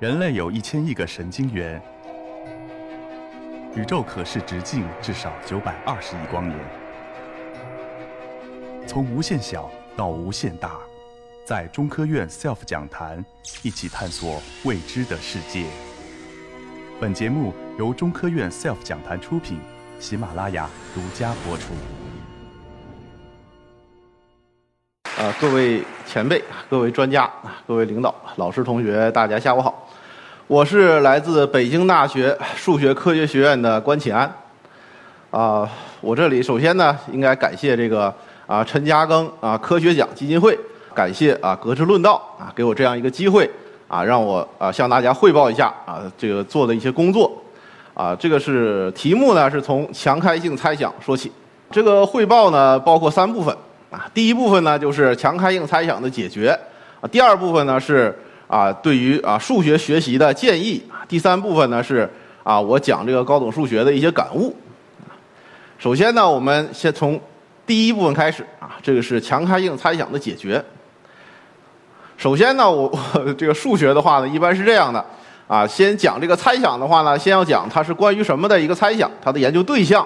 人类有一千亿个神经元，宇宙可视直径至少九百二十亿光年。从无限小到无限大，在中科院 SELF 讲坛一起探索未知的世界。本节目由中科院 SELF 讲坛出品，喜马拉雅独家播出。啊，各位前辈、各位专家、各位领导、老师、同学，大家下午好。我是来自北京大学数学科学学院的关启安。啊，我这里首先呢，应该感谢这个啊陈嘉庚啊科学奖基金会，感谢啊格致论道啊给我这样一个机会啊，让我啊向大家汇报一下啊这个做的一些工作。啊，这个是题目呢，是从强开性猜想说起。这个汇报呢，包括三部分。啊，第一部分呢就是强开性猜想的解决，啊，第二部分呢是啊对于啊数学学习的建议，第三部分呢是啊我讲这个高等数学的一些感悟。首先呢，我们先从第一部分开始啊，这个是强开性猜想的解决。首先呢，我这个数学的话呢，一般是这样的啊，先讲这个猜想的话呢，先要讲它是关于什么的一个猜想，它的研究对象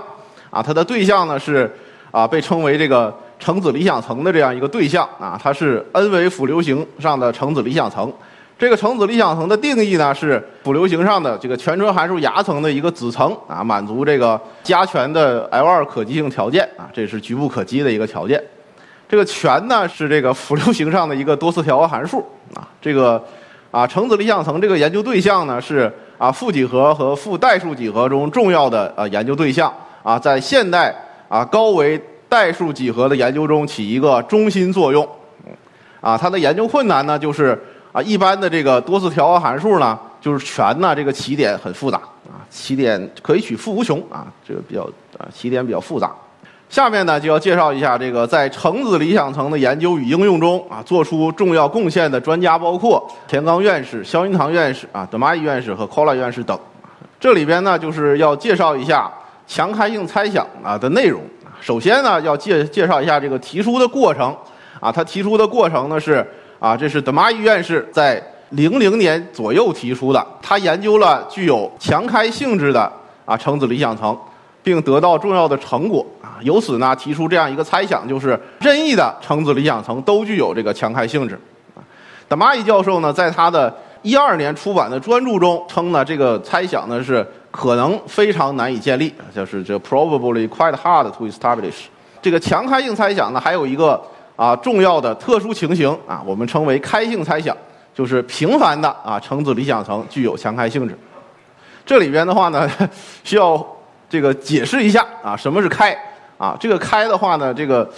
啊，它的对象呢是啊被称为这个。橙子理想层的这样一个对象啊，它是 n 维辅流形上的橙子理想层。这个橙子理想层的定义呢，是辅流形上的这个全纯函数牙层的一个子层啊，满足这个加权的 L2 可积性条件啊，这是局部可积的一个条件。这个全呢是这个辅流形上的一个多次调和函数啊，这个啊橙子理想层这个研究对象呢是啊负几何和负代数几何中重要的呃研究对象啊，在现代啊高维。代数几何的研究中起一个中心作用，啊，它的研究困难呢，就是啊，一般的这个多次调和函数呢，就是全呢，这个起点很复杂啊，起点可以取负无穷啊，这个比较啊，起点比较复杂。下面呢，就要介绍一下这个在橙子理想层的研究与应用中啊，做出重要贡献的专家，包括田刚院士、肖云堂院士啊、德玛伊院士和 Kola 院士等。这里边呢，就是要介绍一下强开性猜想啊的内容。首先呢，要介介绍一下这个提出的过程，啊，他提出的过程呢是啊，这是德玛伊院士在零零年左右提出的，他研究了具有强开性质的啊橙子理想层，并得到重要的成果啊，由此呢提出这样一个猜想，就是任意的橙子理想层都具有这个强开性质。德玛伊教授呢，在他的一二年出版的专著中称呢，这个猜想呢是。可能非常难以建立，就是这 probably quite hard to establish。这个强开性猜想呢，还有一个啊重要的特殊情形啊，我们称为开性猜想，就是平凡的啊橙子理想层具有强开性质。这里边的话呢，需要这个解释一下啊，什么是开啊？这个开的话呢，这个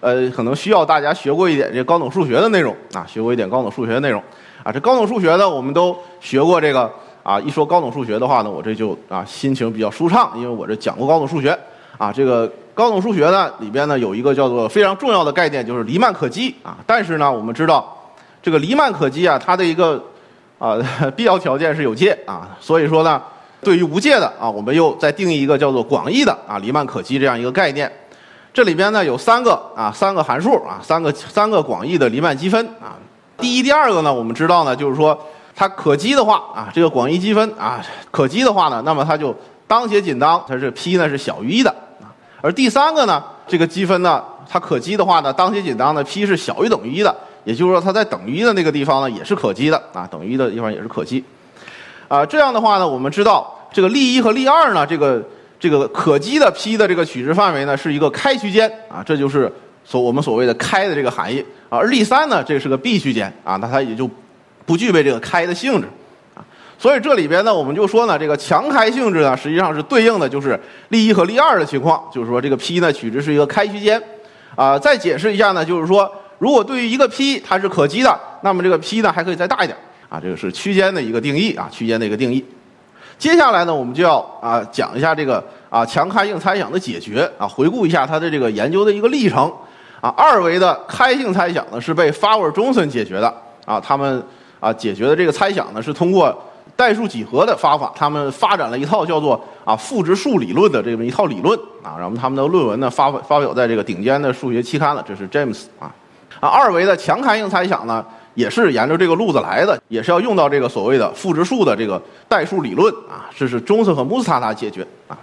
呃可能需要大家学过一点这高等数学的内容啊，学过一点高等数学内容啊。这高等数学呢，我们都学过这个。啊，一说高等数学的话呢，我这就啊心情比较舒畅，因为我这讲过高等数学。啊，这个高等数学呢里边呢有一个叫做非常重要的概念，就是黎曼可积啊。但是呢，我们知道这个黎曼可积啊，它的一个啊必要条件是有界啊。所以说呢，对于无界的啊，我们又再定义一个叫做广义的啊黎曼可积这样一个概念。这里边呢有三个啊三个函数啊三个三个广义的黎曼积分啊。第一、第二个呢，我们知道呢，就是说。它可积的话啊，这个广义积分啊，可积的话呢，那么它就当且紧当，它是 p 呢是小于一的。而第三个呢，这个积分呢，它可积的话呢，当写紧当呢，p 是小于等于一的，也就是说它在等于一的那个地方呢也是可积的啊，等于一的地方也是可积。啊，这样的话呢，我们知道这个例一和例二呢，这个这个可积的 p 的这个取值范围呢是一个开区间啊，这就是所我们所谓的开的这个含义啊。而例三呢，这是个闭区间啊，那它也就。不具备这个开的性质，所以这里边呢，我们就说呢，这个强开性质呢，实际上是对应的就是例一和例二的情况，就是说这个 p 呢取值是一个开区间，啊，再解释一下呢，就是说如果对于一个 p 它是可积的，那么这个 p 呢还可以再大一点，啊，这个是区间的一个定义啊，区间的一个定义。接下来呢，我们就要啊讲一下这个啊强开性猜想的解决啊，回顾一下它的这个研究的一个历程，啊，二维的开性猜想呢是被 Fowler Johnson 解决的，啊，他们。啊，解决的这个猜想呢，是通过代数几何的方法，他们发展了一套叫做啊赋值数理论的这么一套理论啊，然后他们的论文呢发发表在这个顶尖的数学期刊了，这是 James 啊啊二维的强开性猜想呢，也是沿着这个路子来的，也是要用到这个所谓的赋值数的这个代数理论啊，这是中斯和穆斯塔塔解决啊。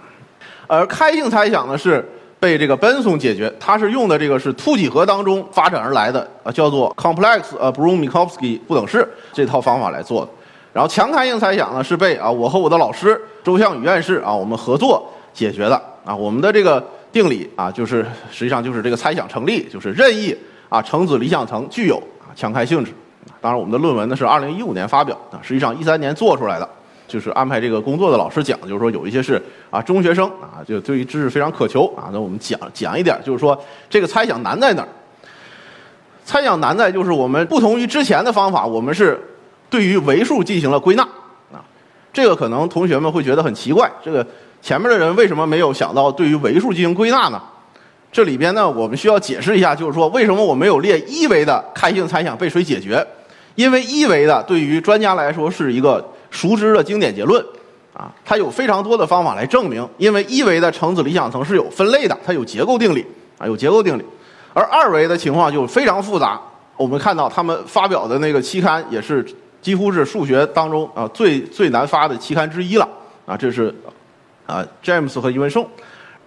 而开性猜想呢是被这个奔松解决，它是用的这个是凸几何当中发展而来的啊，叫做 complex 呃 Brun-Minkowski 不等式这套方法来做的。然后强开性猜想呢是被啊我和我的老师周向宇院士啊我们合作解决的啊，我们的这个定理啊就是实际上就是这个猜想成立，就是任意啊橙子理想层具有啊强开性质。当然，我们的论文呢是二零一五年发表啊，实际上一三年做出来的。就是安排这个工作的老师讲，就是说有一些是啊中学生啊，就对于知识非常渴求啊。那我们讲讲一点，就是说这个猜想难在哪儿？猜想难在就是我们不同于之前的方法，我们是对于为数进行了归纳啊。这个可能同学们会觉得很奇怪，这个前面的人为什么没有想到对于为数进行归纳呢？这里边呢，我们需要解释一下，就是说为什么我没有列一维的开性猜想被谁解决？因为一维的对于专家来说是一个。熟知的经典结论，啊，它有非常多的方法来证明。因为一维的橙子理想层是有分类的，它有结构定理，啊，有结构定理。而二维的情况就非常复杂。我们看到他们发表的那个期刊也是几乎是数学当中啊最最难发的期刊之一了，啊，这是啊 James 和余文胜。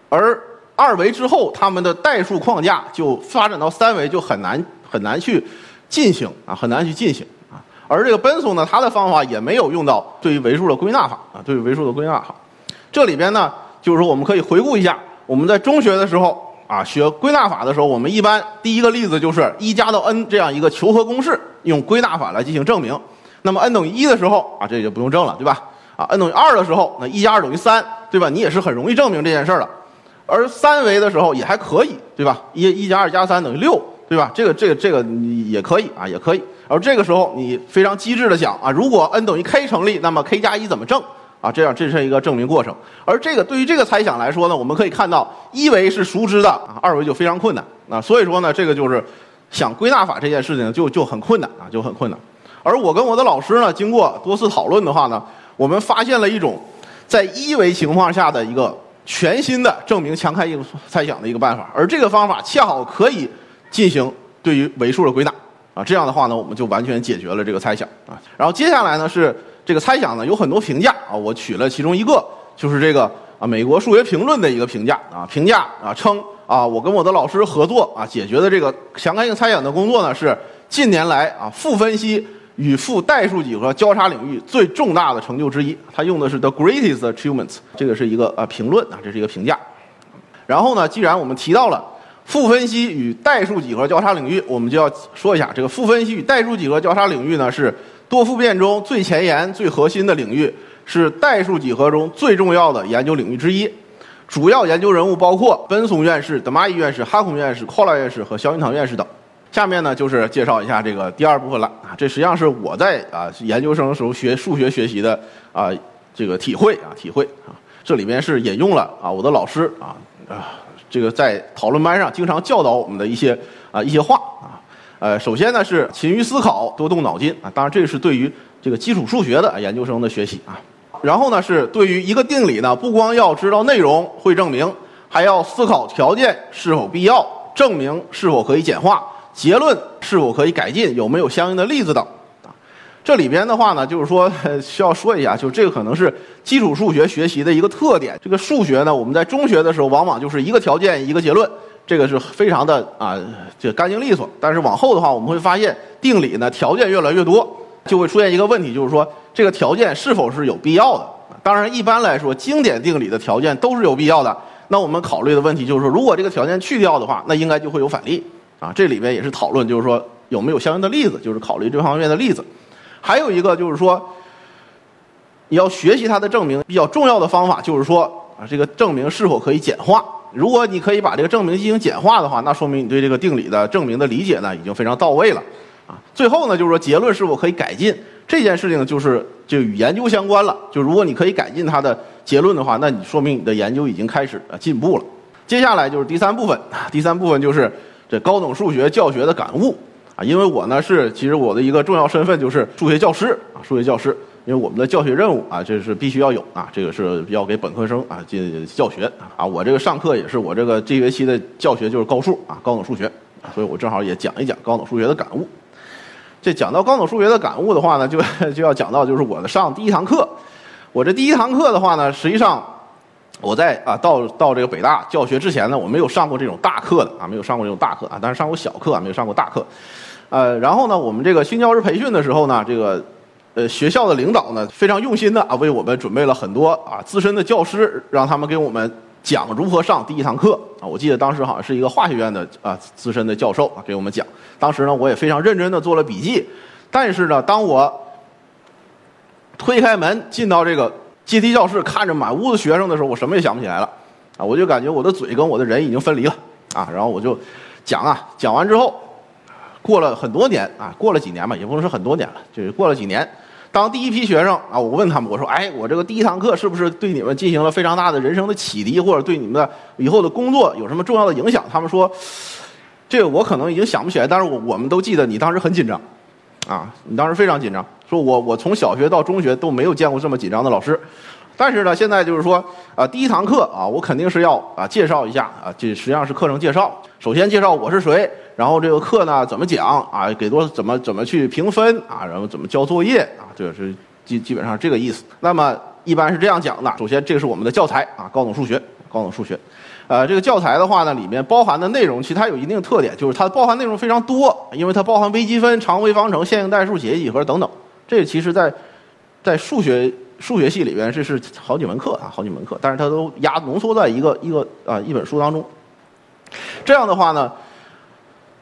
而二维之后，他们的代数框架就发展到三维就很难很难去进行啊，很难去进行啊。而这个奔松呢，他的方法也没有用到对于维数的归纳法啊，对于维数的归纳法。这里边呢，就是说我们可以回顾一下，我们在中学的时候啊，学归纳法的时候，我们一般第一个例子就是一加到 n 这样一个求和公式，用归纳法来进行证明。那么 n 等于一的时候啊，这就不用证了，对吧？啊，n 等于二的时候，那一加二等于三，对吧？你也是很容易证明这件事儿的。而三维的时候也还可以，对吧？一一加二加三等于六，对吧？这个这个这个你也可以啊，也可以。而这个时候，你非常机智的想啊，如果 n 等于 k 成立，那么 k 加一怎么证啊？这样这是一个证明过程。而这个对于这个猜想来说呢，我们可以看到一维是熟知的啊，二维就非常困难啊。所以说呢，这个就是想归纳法这件事情就就很困难啊，就很困难。而我跟我的老师呢，经过多次讨论的话呢，我们发现了一种在一维情况下的一个全新的证明强开性猜想的一个办法，而这个方法恰好可以进行对于维数的归纳。啊，这样的话呢，我们就完全解决了这个猜想啊。然后接下来呢是这个猜想呢有很多评价啊，我取了其中一个，就是这个啊美国数学评论的一个评价啊，评价啊称啊我跟我的老师合作啊解决的这个强开性猜想的工作呢是近年来啊负分析与负代数几何交叉领域最重大的成就之一。他用的是 the greatest achievements，这个是一个啊评论啊，这是一个评价。然后呢，既然我们提到了。负分析与代数几何交叉领域，我们就要说一下这个负分析与代数几何交叉领域呢，是多复变中最前沿、最核心的领域，是代数几何中最重要的研究领域之一。主要研究人物包括奔松院士、德玛伊院士、哈孔院士、寇拉院士和肖云堂院士等。下面呢，就是介绍一下这个第二部分了啊，这实际上是我在啊研究生时候学数学学习的啊这个体会啊体会啊，这里面是引用了啊我的老师啊啊。这个在讨论班上经常教导我们的一些啊一些话啊，呃，首先呢是勤于思考，多动脑筋啊，当然这是对于这个基础数学的研究生的学习啊。然后呢是对于一个定理呢，不光要知道内容会证明，还要思考条件是否必要，证明是否可以简化，结论是否可以改进，有没有相应的例子等。啊这里边的话呢，就是说 需要说一下，就这个可能是基础数学学习的一个特点。这个数学呢，我们在中学的时候往往就是一个条件一个结论，这个是非常的啊，这干净利索。但是往后的话，我们会发现定理呢条件越来越多，就会出现一个问题，就是说这个条件是否是有必要的？当然，一般来说，经典定理的条件都是有必要的。那我们考虑的问题就是说，如果这个条件去掉的话，那应该就会有反例啊。这里边也是讨论，就是说有没有相应的例子，就是考虑这方面的例子。还有一个就是说，你要学习它的证明，比较重要的方法就是说啊，这个证明是否可以简化。如果你可以把这个证明进行简化的话，那说明你对这个定理的证明的理解呢已经非常到位了啊。最后呢，就是说结论是否可以改进这件事情，就是就与研究相关了。就如果你可以改进它的结论的话，那你说明你的研究已经开始啊进步了。接下来就是第三部分，第三部分就是这高等数学教学的感悟。啊，因为我呢是，其实我的一个重要身份就是数学教师啊，数学教师。因为我们的教学任务啊，这是必须要有啊，这个是要给本科生啊进教学啊。我这个上课也是我这个这学期的教学就是高数啊，高等数学，所以我正好也讲一讲高等数学的感悟。这讲到高等数学的感悟的话呢，就 就要讲到就是我的上第一堂课。我这第一堂课的话呢，实际上我在啊到到这个北大教学之前呢，我没有上过这种大课的啊，没有上过这种大课啊，但是上过小课啊，没有上过大课。呃，然后呢，我们这个新教师培训的时候呢，这个呃学校的领导呢非常用心的啊，为我们准备了很多啊资深的教师，让他们给我们讲如何上第一堂课啊。我记得当时好像是一个化学院的啊资深的教授啊给我们讲。当时呢，我也非常认真的做了笔记。但是呢，当我推开门进到这个阶梯教室，看着满屋子学生的时候，我什么也想不起来了啊！我就感觉我的嘴跟我的人已经分离了啊！然后我就讲啊，讲完之后。过了很多年啊，过了几年吧，也不能说很多年了，就是过了几年。当第一批学生啊，我问他们，我说：“哎，我这个第一堂课是不是对你们进行了非常大的人生的启迪，或者对你们的以后的工作有什么重要的影响？”他们说：“这个我可能已经想不起来，但是我我们都记得你当时很紧张，啊，你当时非常紧张。说我我从小学到中学都没有见过这么紧张的老师。”但是呢，现在就是说，啊，第一堂课啊，我肯定是要啊介绍一下啊，这实际上是课程介绍。首先介绍我是谁，然后这个课呢怎么讲啊，给多怎么怎么去评分啊，然后怎么交作业啊，这是基基本上这个意思。那么一般是这样讲的：首先，这是我们的教材啊，高等数学，高等数学。呃，这个教材的话呢，里面包含的内容其实它有一定特点，就是它包含内容非常多，因为它包含微积分、常微方程、线性代数、解析几何等等。这其实在在数学。数学系里边这是好几门课啊，好几门课，但是它都压浓缩在一个一个啊一本书当中。这样的话呢，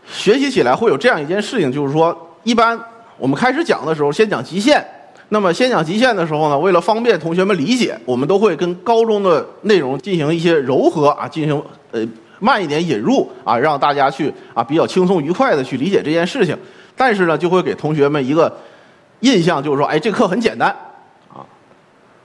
学习起来会有这样一件事情，就是说，一般我们开始讲的时候，先讲极限。那么先讲极限的时候呢，为了方便同学们理解，我们都会跟高中的内容进行一些柔和啊，进行呃慢一点引入啊，让大家去啊比较轻松愉快的去理解这件事情。但是呢，就会给同学们一个印象，就是说，哎，这课很简单啊。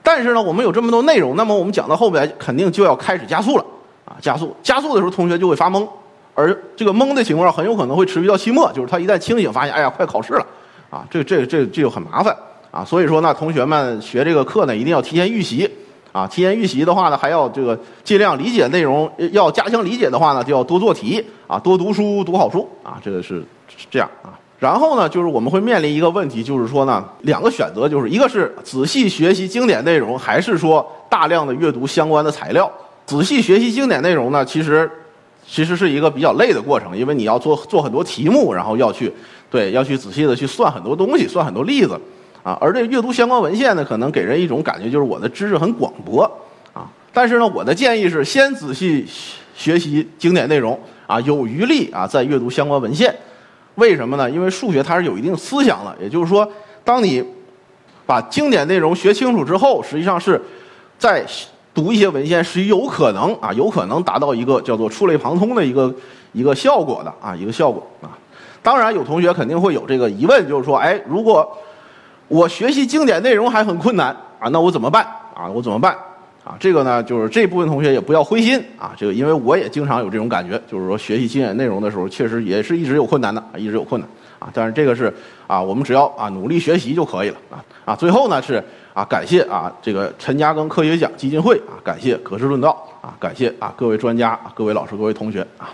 但是呢，我们有这么多内容，那么我们讲到后边肯定就要开始加速了啊！加速，加速的时候，同学就会发懵，而这个懵的情况很有可能会持续到期末，就是他一旦清醒，发现哎呀，快考试了啊！这这这这就很麻烦啊！所以说呢，同学们学这个课呢，一定要提前预习啊！提前预习的话呢，还要这个尽量理解内容，要加强理解的话呢，就要多做题啊，多读书，读好书啊！这个是这样啊。然后呢，就是我们会面临一个问题，就是说呢，两个选择，就是一个是仔细学习经典内容，还是说大量的阅读相关的材料。仔细学习经典内容呢，其实其实是一个比较累的过程，因为你要做做很多题目，然后要去对要去仔细的去算很多东西，算很多例子啊。而这阅读相关文献呢，可能给人一种感觉，就是我的知识很广博啊。但是呢，我的建议是先仔细学习经典内容啊，有余力啊再阅读相关文献。为什么呢？因为数学它是有一定思想的，也就是说，当你把经典内容学清楚之后，实际上是在读一些文献是有可能啊，有可能达到一个叫做触类旁通的一个一个效果的啊，一个效果啊。当然，有同学肯定会有这个疑问，就是说，哎，如果我学习经典内容还很困难啊，那我怎么办啊？我怎么办？啊，这个呢，就是这部分同学也不要灰心啊。这个，因为我也经常有这种感觉，就是说学习经典内容的时候，确实也是一直有困难的，一直有困难啊。但是这个是啊，我们只要啊努力学习就可以了啊啊。最后呢是啊，感谢啊这个陈嘉庚科学奖基金会啊，感谢格式论道啊，感谢啊各位专家、啊各位老师、各位同学啊。